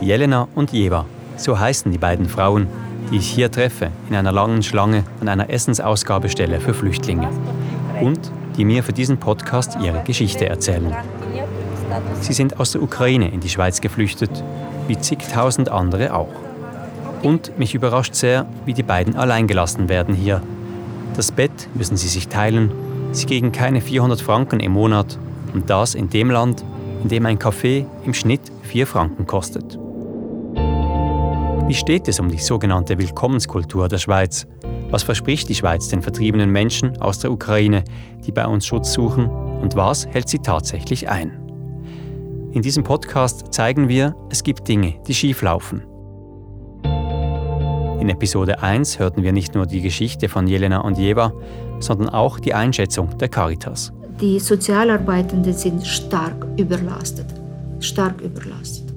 Jelena und Jeva, so heißen die beiden Frauen, die ich hier treffe in einer langen Schlange an einer Essensausgabestelle für Flüchtlinge und die mir für diesen Podcast ihre Geschichte erzählen. Sie sind aus der Ukraine in die Schweiz geflüchtet, wie zigtausend andere auch. Und mich überrascht sehr, wie die beiden alleingelassen werden hier. Das Bett müssen sie sich teilen, sie kriegen keine 400 Franken im Monat und das in dem Land, in dem ein Kaffee im Schnitt 4 Franken kostet. Wie steht es um die sogenannte Willkommenskultur der Schweiz? Was verspricht die Schweiz den vertriebenen Menschen aus der Ukraine, die bei uns Schutz suchen? Und was hält sie tatsächlich ein? In diesem Podcast zeigen wir, es gibt Dinge, die schief laufen. In Episode 1 hörten wir nicht nur die Geschichte von Jelena und Jeva, sondern auch die Einschätzung der Caritas. Die Sozialarbeitenden sind stark überlastet. Stark überlastet.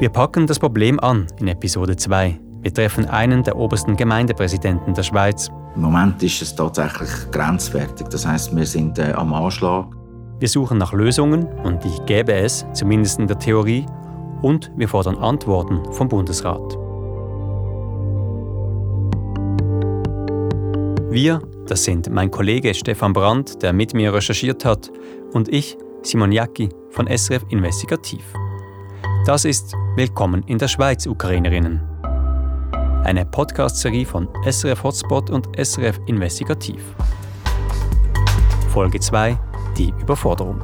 Wir packen das Problem an in Episode 2. Wir treffen einen der obersten Gemeindepräsidenten der Schweiz. Im Moment ist es tatsächlich grenzwertig. Das heißt, wir sind äh, am Anschlag. Wir suchen nach Lösungen und die gäbe es, zumindest in der Theorie. Und wir fordern Antworten vom Bundesrat. Wir, das sind mein Kollege Stefan Brandt, der mit mir recherchiert hat, und ich, Simon Jacki von SRF Investigativ. Das ist Willkommen in der Schweiz, Ukrainerinnen. Eine Podcast-Serie von SRF Hotspot und SRF Investigativ. Folge 2 Die Überforderung.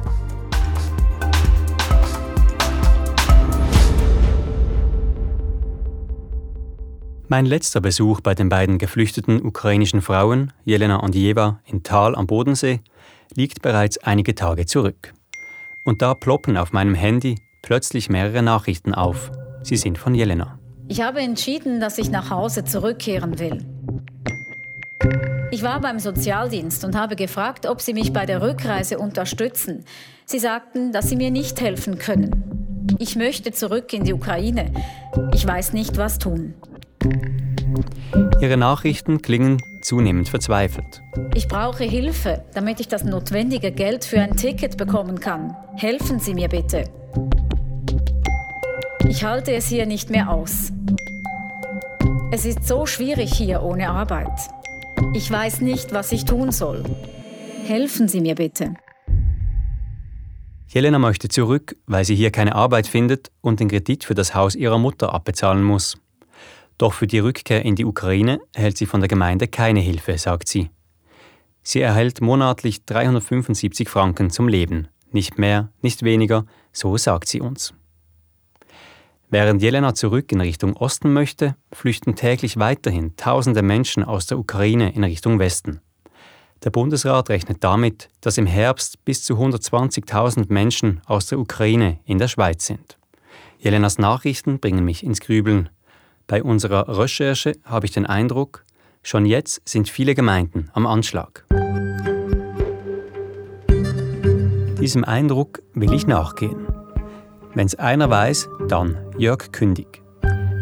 Mein letzter Besuch bei den beiden geflüchteten ukrainischen Frauen, Jelena und Jeva, in Tal am Bodensee, liegt bereits einige Tage zurück. Und da ploppen auf meinem Handy plötzlich mehrere Nachrichten auf. Sie sind von Jelena. Ich habe entschieden, dass ich nach Hause zurückkehren will. Ich war beim Sozialdienst und habe gefragt, ob sie mich bei der Rückreise unterstützen. Sie sagten, dass sie mir nicht helfen können. Ich möchte zurück in die Ukraine. Ich weiß nicht, was tun. Ihre Nachrichten klingen zunehmend verzweifelt. Ich brauche Hilfe, damit ich das notwendige Geld für ein Ticket bekommen kann. Helfen Sie mir bitte. Ich halte es hier nicht mehr aus. Es ist so schwierig hier ohne Arbeit. Ich weiß nicht, was ich tun soll. Helfen Sie mir bitte. Jelena möchte zurück, weil sie hier keine Arbeit findet und den Kredit für das Haus ihrer Mutter abbezahlen muss. Doch für die Rückkehr in die Ukraine erhält sie von der Gemeinde keine Hilfe, sagt sie. Sie erhält monatlich 375 Franken zum Leben. Nicht mehr, nicht weniger, so sagt sie uns. Während Jelena zurück in Richtung Osten möchte, flüchten täglich weiterhin tausende Menschen aus der Ukraine in Richtung Westen. Der Bundesrat rechnet damit, dass im Herbst bis zu 120.000 Menschen aus der Ukraine in der Schweiz sind. Jelenas Nachrichten bringen mich ins Grübeln. Bei unserer Recherche habe ich den Eindruck, schon jetzt sind viele Gemeinden am Anschlag. Diesem Eindruck will ich nachgehen. Wenn es einer weiß, dann Jörg Kündig.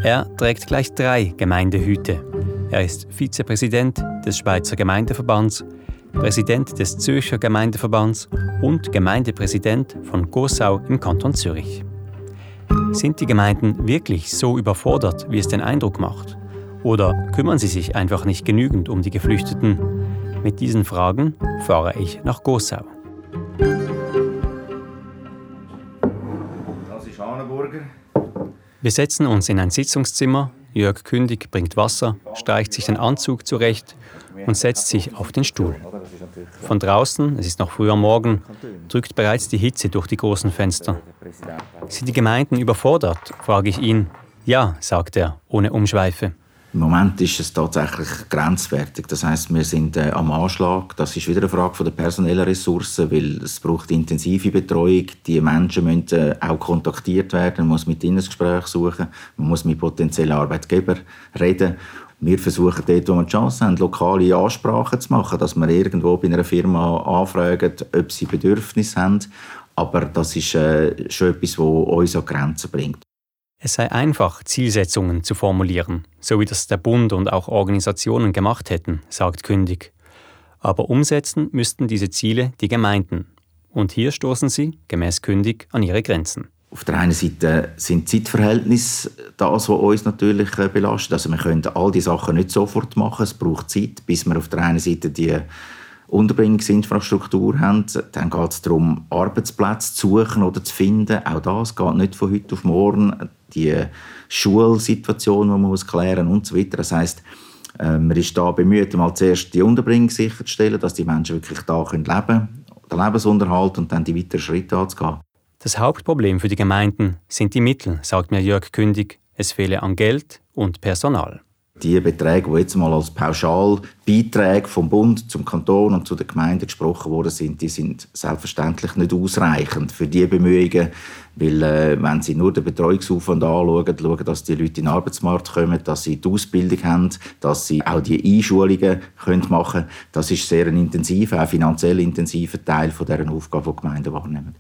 Er trägt gleich drei Gemeindehüte. Er ist Vizepräsident des Schweizer Gemeindeverbands, Präsident des Zürcher Gemeindeverbands und Gemeindepräsident von Gossau im Kanton Zürich. Sind die Gemeinden wirklich so überfordert, wie es den Eindruck macht? Oder kümmern sie sich einfach nicht genügend um die Geflüchteten? Mit diesen Fragen fahre ich nach Gossau. Wir setzen uns in ein Sitzungszimmer. Jörg Kündig bringt Wasser, streicht sich den Anzug zurecht und setzt sich auf den Stuhl. Von draußen, es ist noch früh am Morgen, drückt bereits die Hitze durch die großen Fenster. Sind die Gemeinden überfordert? frage ich ihn. Ja, sagt er, ohne Umschweife. Im Moment ist es tatsächlich grenzwertig. Das heißt, wir sind äh, am Anschlag. Das ist wieder eine Frage von der personellen Ressourcen, weil es braucht intensive Betreuung. Die Menschen müssen äh, auch kontaktiert werden. Man muss mit ihnen ein Gespräch suchen. Man muss mit potenziellen Arbeitgebern reden. Wir versuchen dort, wo wir die Chance haben, lokale Ansprachen zu machen, dass wir irgendwo bei einer Firma anfragen, ob sie Bedürfnisse haben. Aber das ist äh, schon etwas, das uns an Grenzen bringt. Es sei einfach, Zielsetzungen zu formulieren, so wie das der Bund und auch Organisationen gemacht hätten, sagt Kündig. Aber umsetzen müssten diese Ziele die Gemeinden. Und hier stoßen sie, gemäß Kündig, an ihre Grenzen. Auf der einen Seite sind Zeitverhältnisse das, was uns natürlich äh, belastet. Also wir können all die Sachen nicht sofort machen. Es braucht Zeit, bis wir auf der einen Seite die Unterbringungsinfrastruktur haben. Dann geht es darum, Arbeitsplätze zu suchen oder zu finden. Auch das geht nicht von heute auf morgen. Die Schulsituation, die man muss klären und so weiter. Das heißt, äh, man ist da bemüht, mal zuerst die Unterbringung sicherzustellen, dass die Menschen wirklich da leben können, den Lebensunterhalt und dann die weiteren Schritte anzugehen. Das Hauptproblem für die Gemeinden sind die Mittel, sagt mir Jörg Kündig. Es fehle an Geld und Personal. Die Beträge, die jetzt mal als Pauschalbeiträge vom Bund zum Kanton und zu den Gemeinden gesprochen worden sind, die sind selbstverständlich nicht ausreichend für die Bemühungen, weil äh, wenn Sie nur den Betreuungsaufwand anschauen, schauen, dass die Leute in den Arbeitsmarkt kommen, dass sie die Ausbildung haben, dass sie auch die Einschulungen können machen können, das ist sehr ein intensiver, auch finanziell intensiver Teil von deren Aufgabe, die Gemeinden wahrnehmen.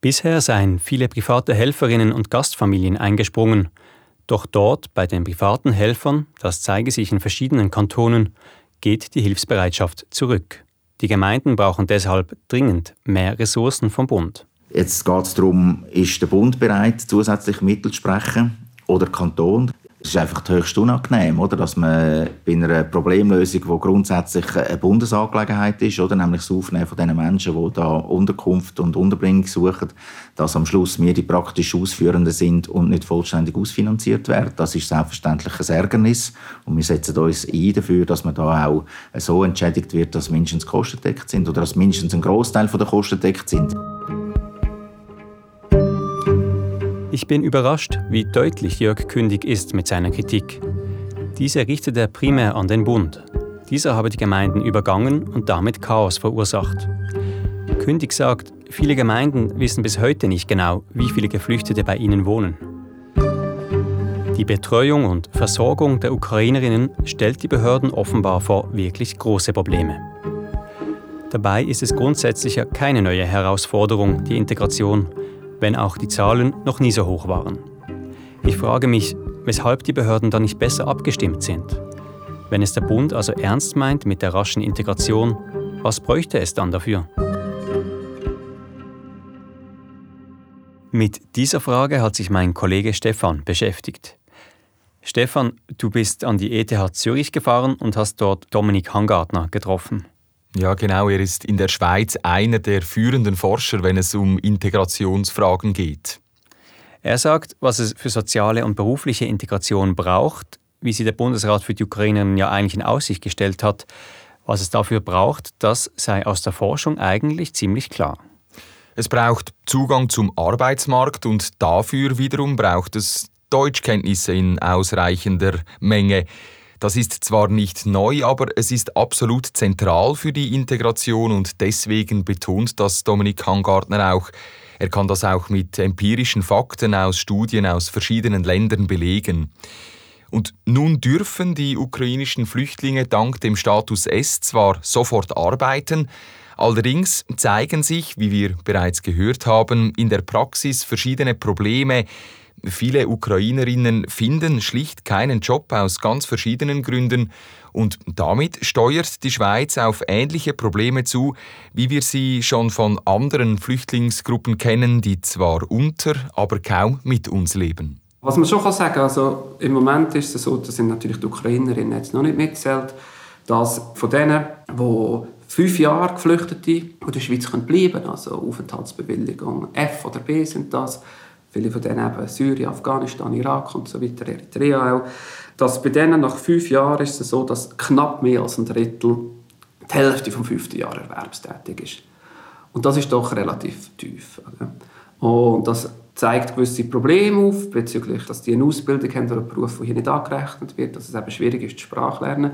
Bisher seien viele private Helferinnen und Gastfamilien eingesprungen – doch dort, bei den privaten Helfern, das zeige sich in verschiedenen Kantonen, geht die Hilfsbereitschaft zurück. Die Gemeinden brauchen deshalb dringend mehr Ressourcen vom Bund. Jetzt geht es darum, ist der Bund bereit, zusätzliche Mittel zu sprechen oder Kanton? Es ist einfach höchst unangenehm, oder? dass man bei einer Problemlösung, die grundsätzlich eine Bundesangelegenheit ist, oder? nämlich das Aufnehmen von den Menschen, die da Unterkunft und Unterbringung suchen, dass am Schluss wir die praktisch Ausführenden sind und nicht vollständig ausfinanziert werden. Das ist selbstverständlich ein Ärgernis und wir setzen uns ein dafür, dass man da auch so entschädigt wird, dass mindestens Kosten deckt sind oder dass mindestens ein Großteil der Kosten deckt sind. Ich bin überrascht, wie deutlich Jörg Kündig ist mit seiner Kritik. Diese richtet er primär an den Bund. Dieser habe die Gemeinden übergangen und damit Chaos verursacht. Kündig sagt, viele Gemeinden wissen bis heute nicht genau, wie viele Geflüchtete bei ihnen wohnen. Die Betreuung und Versorgung der Ukrainerinnen stellt die Behörden offenbar vor wirklich große Probleme. Dabei ist es grundsätzlich keine neue Herausforderung, die Integration, wenn auch die Zahlen noch nie so hoch waren. Ich frage mich, weshalb die Behörden da nicht besser abgestimmt sind. Wenn es der Bund also ernst meint mit der raschen Integration, was bräuchte es dann dafür? Mit dieser Frage hat sich mein Kollege Stefan beschäftigt. Stefan, du bist an die ETH Zürich gefahren und hast dort Dominik Hangartner getroffen. Ja, genau. Er ist in der Schweiz einer der führenden Forscher, wenn es um Integrationsfragen geht. Er sagt, was es für soziale und berufliche Integration braucht, wie sie der Bundesrat für die Ukrainerinnen ja eigentlich in Aussicht gestellt hat, was es dafür braucht, das sei aus der Forschung eigentlich ziemlich klar. Es braucht Zugang zum Arbeitsmarkt und dafür wiederum braucht es Deutschkenntnisse in ausreichender Menge. Das ist zwar nicht neu, aber es ist absolut zentral für die Integration und deswegen betont das Dominik Hangartner auch. Er kann das auch mit empirischen Fakten aus Studien aus verschiedenen Ländern belegen. Und nun dürfen die ukrainischen Flüchtlinge dank dem Status S zwar sofort arbeiten, allerdings zeigen sich, wie wir bereits gehört haben, in der Praxis verschiedene Probleme, Viele Ukrainerinnen finden schlicht keinen Job aus ganz verschiedenen Gründen und damit steuert die Schweiz auf ähnliche Probleme zu, wie wir sie schon von anderen Flüchtlingsgruppen kennen, die zwar unter, aber kaum mit uns leben. Was man schon sagen kann, also im Moment ist es so, da sind natürlich die Ukrainerinnen jetzt noch nicht mitgezählt, dass von denen, die fünf Jahre Geflüchtete in der Schweiz bleiben können, also Aufenthaltsbewilligung F oder B sind das, viele von denen eben Syrien, Afghanistan, Irak und so weiter, Eritrea auch, dass bei denen nach fünf Jahren ist es so, dass knapp mehr als ein Drittel die Hälfte vom fünften Jahr erwerbstätig ist. Und das ist doch relativ tief. Und das zeigt gewisse Probleme auf, bezüglich, dass die eine Ausbildung haben oder einen Beruf, der hier nicht angerechnet wird, dass es eben schwierig ist, die Sprache lernen.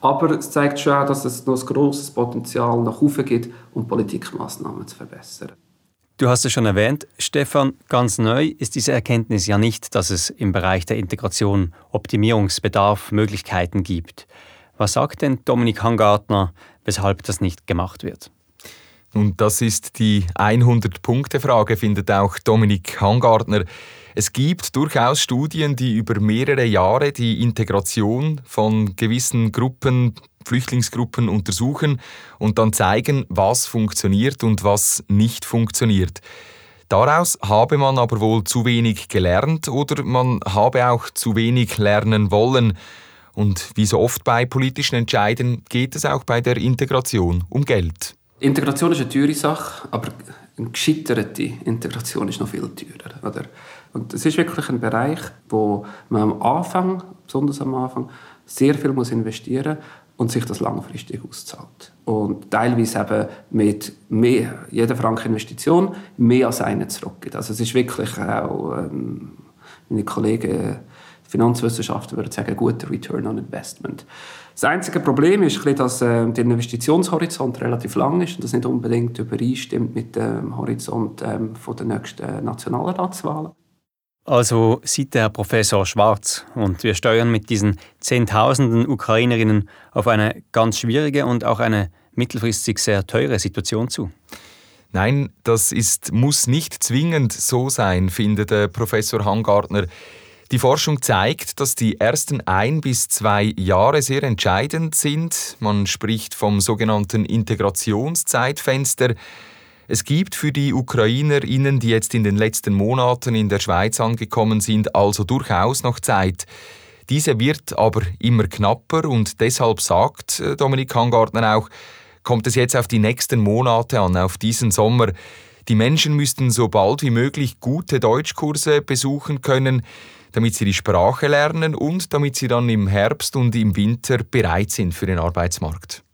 Aber es zeigt schon auch, dass es noch ein grosses Potenzial nach oben gibt, um Politikmaßnahmen zu verbessern. Du hast es schon erwähnt, Stefan, ganz neu ist diese Erkenntnis ja nicht, dass es im Bereich der Integration Optimierungsbedarf, Möglichkeiten gibt. Was sagt denn Dominik Hangartner, weshalb das nicht gemacht wird? Und das ist die 100-Punkte-Frage, findet auch Dominik Hangartner. Es gibt durchaus Studien, die über mehrere Jahre die Integration von gewissen Gruppen Flüchtlingsgruppen untersuchen und dann zeigen, was funktioniert und was nicht funktioniert. Daraus habe man aber wohl zu wenig gelernt oder man habe auch zu wenig lernen wollen. Und wie so oft bei politischen Entscheiden geht es auch bei der Integration um Geld. Integration ist eine teure Sache, aber eine gescheiterte Integration ist noch viel teurer. Oder? Und es ist wirklich ein Bereich, wo man am Anfang, besonders am Anfang, sehr viel muss investieren muss und sich das langfristig auszahlt. Und teilweise eben mit mehr, jeder Franken Investition mehr als einen zurückgeht. Also es ist wirklich auch, ähm, meine Kollegen Finanzwissenschaftler würden sagen, ein guter Return on Investment. Das einzige Problem ist, dass äh, der Investitionshorizont relativ lang ist und das nicht unbedingt übereinstimmt mit dem Horizont ähm, der nächsten Nationalratswahlen. Also sieht der Professor schwarz und wir steuern mit diesen Zehntausenden Ukrainerinnen auf eine ganz schwierige und auch eine mittelfristig sehr teure Situation zu. Nein, das ist, muss nicht zwingend so sein, findet der Professor Hangartner. Die Forschung zeigt, dass die ersten ein bis zwei Jahre sehr entscheidend sind. Man spricht vom sogenannten Integrationszeitfenster. Es gibt für die UkrainerInnen, die jetzt in den letzten Monaten in der Schweiz angekommen sind, also durchaus noch Zeit. Diese wird aber immer knapper und deshalb sagt äh, Dominik Hangartner auch, kommt es jetzt auf die nächsten Monate an, auf diesen Sommer. Die Menschen müssten so bald wie möglich gute Deutschkurse besuchen können, damit sie die Sprache lernen und damit sie dann im Herbst und im Winter bereit sind für den Arbeitsmarkt.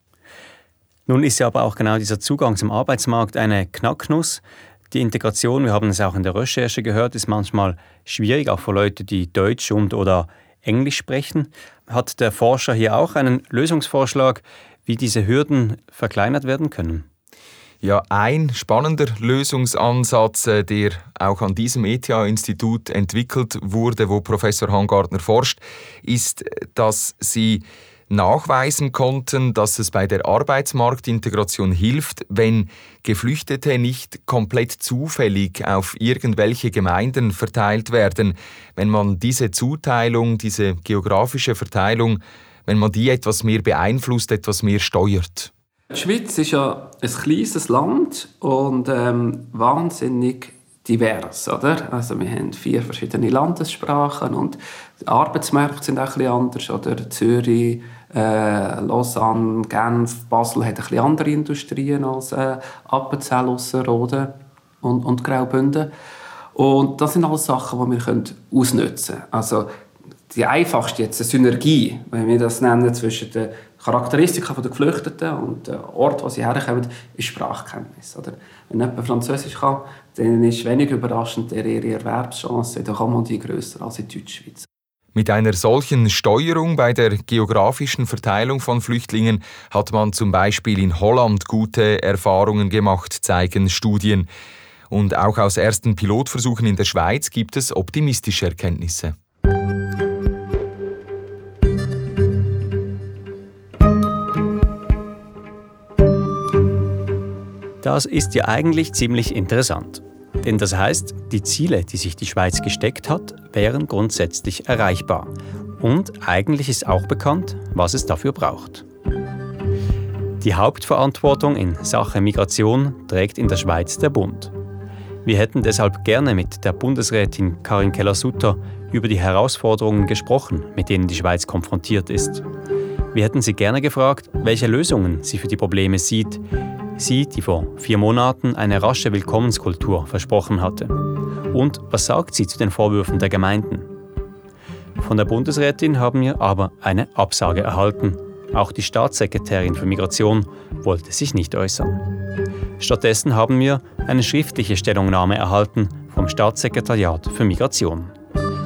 Nun ist ja aber auch genau dieser Zugang zum Arbeitsmarkt eine Knacknuss. Die Integration, wir haben es auch in der Recherche gehört, ist manchmal schwierig, auch für Leute, die Deutsch und oder Englisch sprechen. Hat der Forscher hier auch einen Lösungsvorschlag, wie diese Hürden verkleinert werden können? Ja, ein spannender Lösungsansatz, äh, der auch an diesem ETH-Institut entwickelt wurde, wo Professor Hangartner forscht, ist, dass sie nachweisen konnten, dass es bei der Arbeitsmarktintegration hilft, wenn Geflüchtete nicht komplett zufällig auf irgendwelche Gemeinden verteilt werden, wenn man diese Zuteilung, diese geografische Verteilung, wenn man die etwas mehr beeinflusst, etwas mehr steuert. Die Schweiz ist ja ein kleines Land und ähm, wahnsinnig divers, oder? Also wir haben vier verschiedene Landessprachen und die Arbeitsmärkte sind auch ein bisschen anders, oder? Zürich, äh, Lausanne, Genf, Basel hat ein bisschen andere Industrien als äh, Appenzell, Ausserrhoden und, und Graubünden. Und das sind alles Sachen, die wir ausnutzen können. Also die einfachste jetzt, eine Synergie, wenn wir das nennen, zwischen den Charakteristika der Geflüchteten und dem Ort, wo sie herkommen, ist Sprachkenntnis. Oder? Wenn jemand Französisch kann, dann ist wenig überraschend ihre Erwerbschance der Kommandie grösser als in Deutschschweiz. Mit einer solchen Steuerung bei der geografischen Verteilung von Flüchtlingen hat man zum Beispiel in Holland gute Erfahrungen gemacht, zeigen Studien. Und auch aus ersten Pilotversuchen in der Schweiz gibt es optimistische Erkenntnisse. Das ist ja eigentlich ziemlich interessant. Denn das heißt, die Ziele, die sich die Schweiz gesteckt hat, wären grundsätzlich erreichbar. Und eigentlich ist auch bekannt, was es dafür braucht. Die Hauptverantwortung in Sachen Migration trägt in der Schweiz der Bund. Wir hätten deshalb gerne mit der Bundesrätin Karin Keller-Sutter über die Herausforderungen gesprochen, mit denen die Schweiz konfrontiert ist. Wir hätten sie gerne gefragt, welche Lösungen sie für die Probleme sieht, Sie, die vor vier Monaten eine rasche Willkommenskultur versprochen hatte. Und was sagt sie zu den Vorwürfen der Gemeinden? Von der Bundesrätin haben wir aber eine Absage erhalten. Auch die Staatssekretärin für Migration wollte sich nicht äußern. Stattdessen haben wir eine schriftliche Stellungnahme erhalten vom Staatssekretariat für Migration.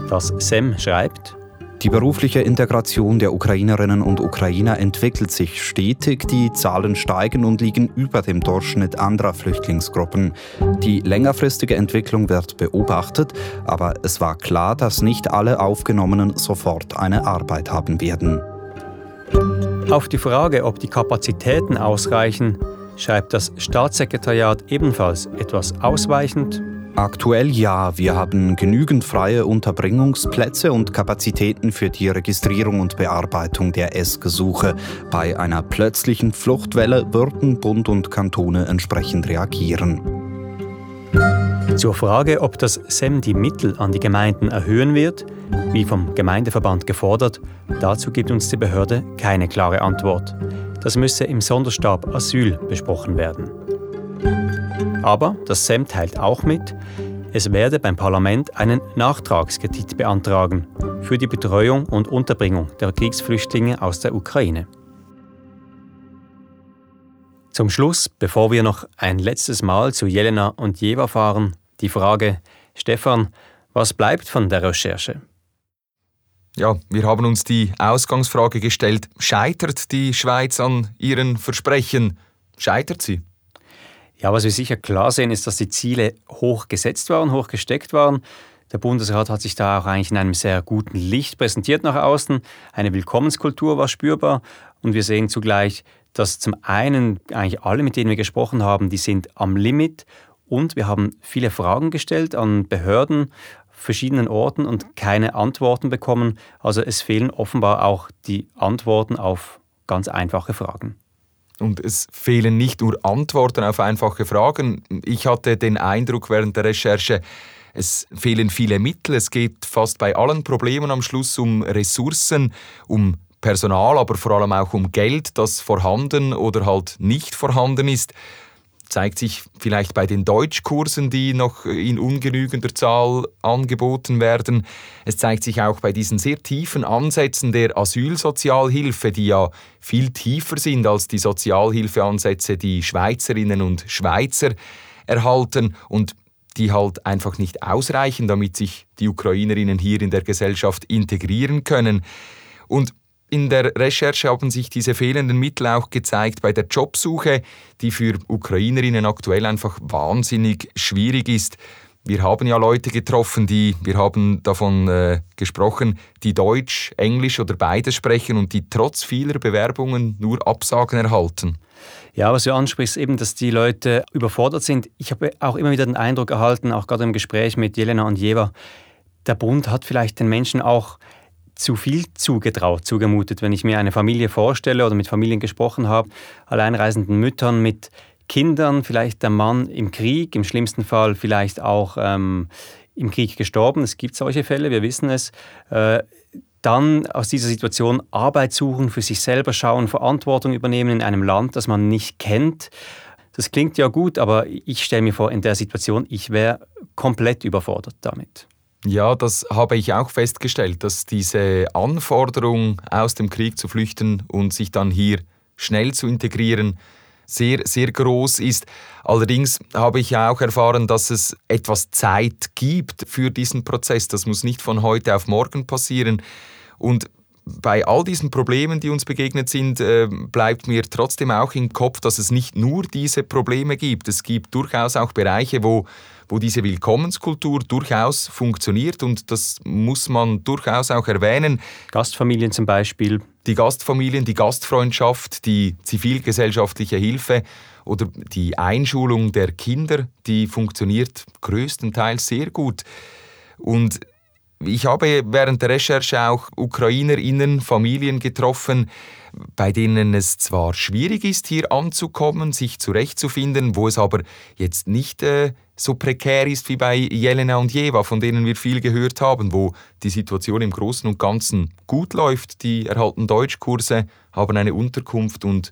Das SEM schreibt, die berufliche Integration der Ukrainerinnen und Ukrainer entwickelt sich stetig. Die Zahlen steigen und liegen über dem Durchschnitt anderer Flüchtlingsgruppen. Die längerfristige Entwicklung wird beobachtet, aber es war klar, dass nicht alle Aufgenommenen sofort eine Arbeit haben werden. Auf die Frage, ob die Kapazitäten ausreichen, schreibt das Staatssekretariat ebenfalls etwas ausweichend Aktuell ja, wir haben genügend freie Unterbringungsplätze und Kapazitäten für die Registrierung und Bearbeitung der S-Gesuche. Bei einer plötzlichen Fluchtwelle würden Bund und Kantone entsprechend reagieren. Zur Frage, ob das SEM die Mittel an die Gemeinden erhöhen wird, wie vom Gemeindeverband gefordert, dazu gibt uns die Behörde keine klare Antwort. Das müsse im Sonderstab Asyl besprochen werden. Aber das SEM teilt auch mit, es werde beim Parlament einen Nachtragskredit beantragen für die Betreuung und Unterbringung der Kriegsflüchtlinge aus der Ukraine. Zum Schluss, bevor wir noch ein letztes Mal zu Jelena und Jeva fahren, die Frage, Stefan, was bleibt von der Recherche? Ja, wir haben uns die Ausgangsfrage gestellt, scheitert die Schweiz an ihren Versprechen? Scheitert sie? Ja, was wir sicher klar sehen, ist, dass die Ziele hoch gesetzt waren, hoch gesteckt waren. Der Bundesrat hat sich da auch eigentlich in einem sehr guten Licht präsentiert nach außen. Eine Willkommenskultur war spürbar und wir sehen zugleich, dass zum einen eigentlich alle, mit denen wir gesprochen haben, die sind am Limit und wir haben viele Fragen gestellt an Behörden, verschiedenen Orten und keine Antworten bekommen. Also es fehlen offenbar auch die Antworten auf ganz einfache Fragen. Und es fehlen nicht nur Antworten auf einfache Fragen. Ich hatte den Eindruck während der Recherche, es fehlen viele Mittel. Es geht fast bei allen Problemen am Schluss um Ressourcen, um Personal, aber vor allem auch um Geld, das vorhanden oder halt nicht vorhanden ist zeigt sich vielleicht bei den Deutschkursen, die noch in ungenügender Zahl angeboten werden. Es zeigt sich auch bei diesen sehr tiefen Ansätzen der Asylsozialhilfe, die ja viel tiefer sind als die Sozialhilfeansätze, die Schweizerinnen und Schweizer erhalten und die halt einfach nicht ausreichen, damit sich die Ukrainerinnen hier in der Gesellschaft integrieren können. Und in der Recherche haben sich diese fehlenden Mittel auch gezeigt bei der Jobsuche, die für Ukrainerinnen aktuell einfach wahnsinnig schwierig ist. Wir haben ja Leute getroffen, die, wir haben davon äh, gesprochen, die Deutsch, Englisch oder beides sprechen und die trotz vieler Bewerbungen nur Absagen erhalten. Ja, was du ansprichst, eben, dass die Leute überfordert sind. Ich habe auch immer wieder den Eindruck erhalten, auch gerade im Gespräch mit Jelena und Jeva, der Bund hat vielleicht den Menschen auch zu viel zugetraut, zugemutet. Wenn ich mir eine Familie vorstelle oder mit Familien gesprochen habe, alleinreisenden Müttern mit Kindern, vielleicht der Mann im Krieg, im schlimmsten Fall vielleicht auch ähm, im Krieg gestorben. Es gibt solche Fälle, wir wissen es. Äh, dann aus dieser Situation Arbeit suchen, für sich selber schauen, Verantwortung übernehmen in einem Land, das man nicht kennt. Das klingt ja gut, aber ich stelle mir vor, in der Situation, ich wäre komplett überfordert damit. Ja, das habe ich auch festgestellt, dass diese Anforderung, aus dem Krieg zu flüchten und sich dann hier schnell zu integrieren, sehr, sehr groß ist. Allerdings habe ich auch erfahren, dass es etwas Zeit gibt für diesen Prozess. Das muss nicht von heute auf morgen passieren. Und bei all diesen Problemen, die uns begegnet sind, äh, bleibt mir trotzdem auch im Kopf, dass es nicht nur diese Probleme gibt. Es gibt durchaus auch Bereiche, wo wo diese Willkommenskultur durchaus funktioniert und das muss man durchaus auch erwähnen. Gastfamilien zum Beispiel. Die Gastfamilien, die Gastfreundschaft, die zivilgesellschaftliche Hilfe oder die Einschulung der Kinder, die funktioniert größtenteils sehr gut. Und ich habe während der Recherche auch Ukrainerinnen, Familien getroffen, bei denen es zwar schwierig ist, hier anzukommen, sich zurechtzufinden, wo es aber jetzt nicht äh, so prekär ist wie bei Jelena und Jeva, von denen wir viel gehört haben, wo die Situation im Großen und Ganzen gut läuft. Die erhalten Deutschkurse, haben eine Unterkunft und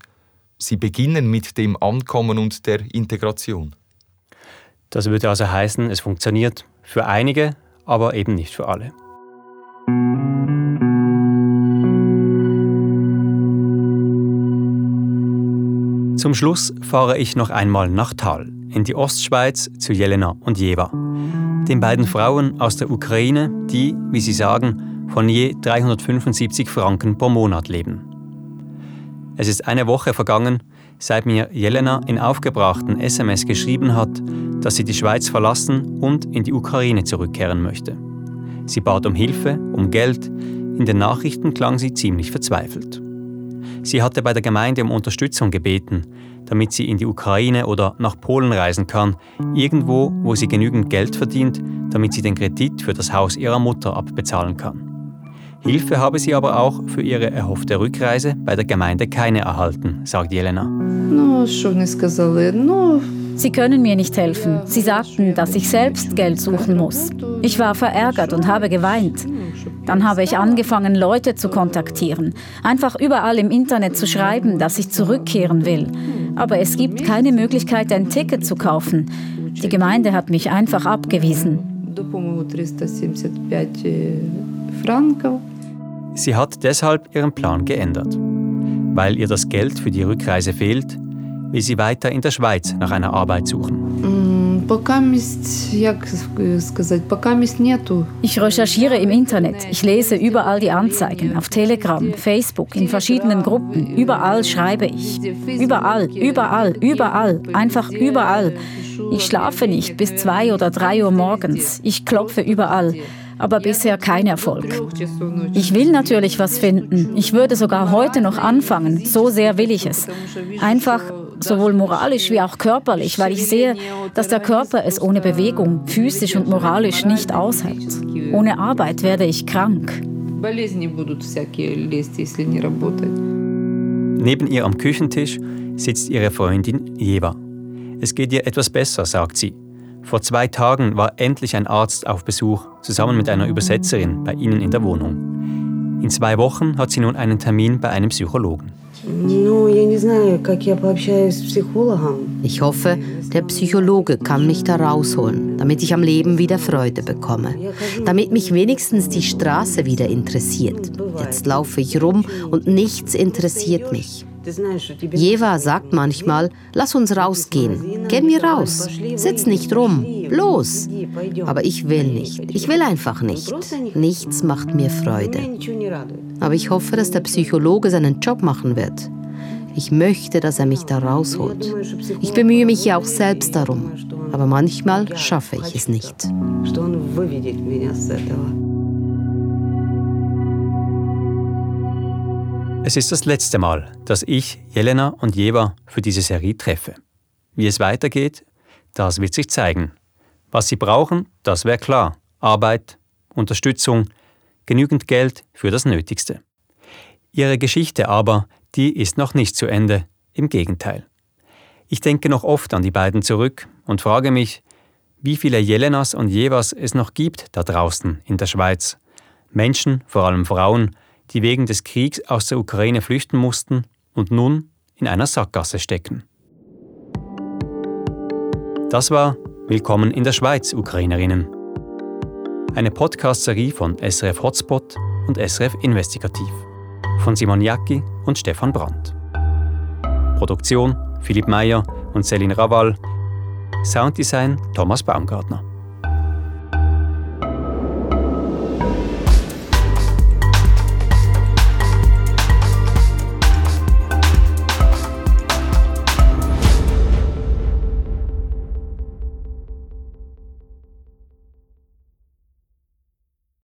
sie beginnen mit dem Ankommen und der Integration. Das würde also heißen, es funktioniert für einige, aber eben nicht für alle. Zum Schluss fahre ich noch einmal nach Tal, in die Ostschweiz zu Jelena und Jeva, den beiden Frauen aus der Ukraine, die, wie sie sagen, von je 375 Franken pro Monat leben. Es ist eine Woche vergangen, seit mir Jelena in aufgebrachten SMS geschrieben hat, dass sie die Schweiz verlassen und in die Ukraine zurückkehren möchte. Sie bat um Hilfe, um Geld. In den Nachrichten klang sie ziemlich verzweifelt. Sie hatte bei der Gemeinde um Unterstützung gebeten, damit sie in die Ukraine oder nach Polen reisen kann, irgendwo, wo sie genügend Geld verdient, damit sie den Kredit für das Haus ihrer Mutter abbezahlen kann. Hilfe habe sie aber auch für ihre erhoffte Rückreise bei der Gemeinde keine erhalten, sagt Jelena. Ну, що вони сказали? Ну, Sie können mir nicht helfen. Sie sagten, dass ich selbst Geld suchen muss. Ich war verärgert und habe geweint. Dann habe ich angefangen, Leute zu kontaktieren, einfach überall im Internet zu schreiben, dass ich zurückkehren will. Aber es gibt keine Möglichkeit, ein Ticket zu kaufen. Die Gemeinde hat mich einfach abgewiesen. Sie hat deshalb ihren Plan geändert. Weil ihr das Geld für die Rückreise fehlt, will sie weiter in der Schweiz nach einer Arbeit suchen. Ich recherchiere im Internet, ich lese überall die Anzeigen, auf Telegram, Facebook, in verschiedenen Gruppen, überall schreibe ich. Überall, überall, überall, einfach überall. Ich schlafe nicht bis zwei oder drei Uhr morgens, ich klopfe überall aber bisher kein Erfolg. Ich will natürlich was finden. Ich würde sogar heute noch anfangen. So sehr will ich es. Einfach sowohl moralisch wie auch körperlich, weil ich sehe, dass der Körper es ohne Bewegung, physisch und moralisch nicht aushält. Ohne Arbeit werde ich krank. Neben ihr am Küchentisch sitzt ihre Freundin Jeva. Es geht ihr etwas besser, sagt sie. Vor zwei Tagen war endlich ein Arzt auf Besuch, zusammen mit einer Übersetzerin, bei ihnen in der Wohnung. In zwei Wochen hat sie nun einen Termin bei einem Psychologen. Ich hoffe, der Psychologe kann mich da rausholen, damit ich am Leben wieder Freude bekomme. Damit mich wenigstens die Straße wieder interessiert. Jetzt laufe ich rum und nichts interessiert mich. Jeva sagt manchmal, lass uns rausgehen. Gehen wir raus. Sitz nicht rum. Los. Aber ich will nicht. Ich will einfach nicht. Nichts macht mir Freude. Aber ich hoffe, dass der Psychologe seinen Job machen wird. Ich möchte, dass er mich da rausholt. Ich bemühe mich ja auch selbst darum. Aber manchmal schaffe ich es nicht. Es ist das letzte Mal, dass ich, Jelena und Jeva für diese Serie treffe. Wie es weitergeht, das wird sich zeigen. Was sie brauchen, das wäre klar. Arbeit, Unterstützung, genügend Geld für das Nötigste. Ihre Geschichte aber, die ist noch nicht zu Ende, im Gegenteil. Ich denke noch oft an die beiden zurück und frage mich, wie viele Jelenas und Jevas es noch gibt da draußen in der Schweiz. Menschen, vor allem Frauen, die wegen des Kriegs aus der Ukraine flüchten mussten und nun in einer Sackgasse stecken. Das war Willkommen in der Schweiz, Ukrainerinnen. Eine Podcast-Serie von SRF Hotspot und SRF Investigativ von Simon Jacki und Stefan Brandt. Produktion Philipp Meyer und Céline Raval. Sounddesign Thomas Baumgartner.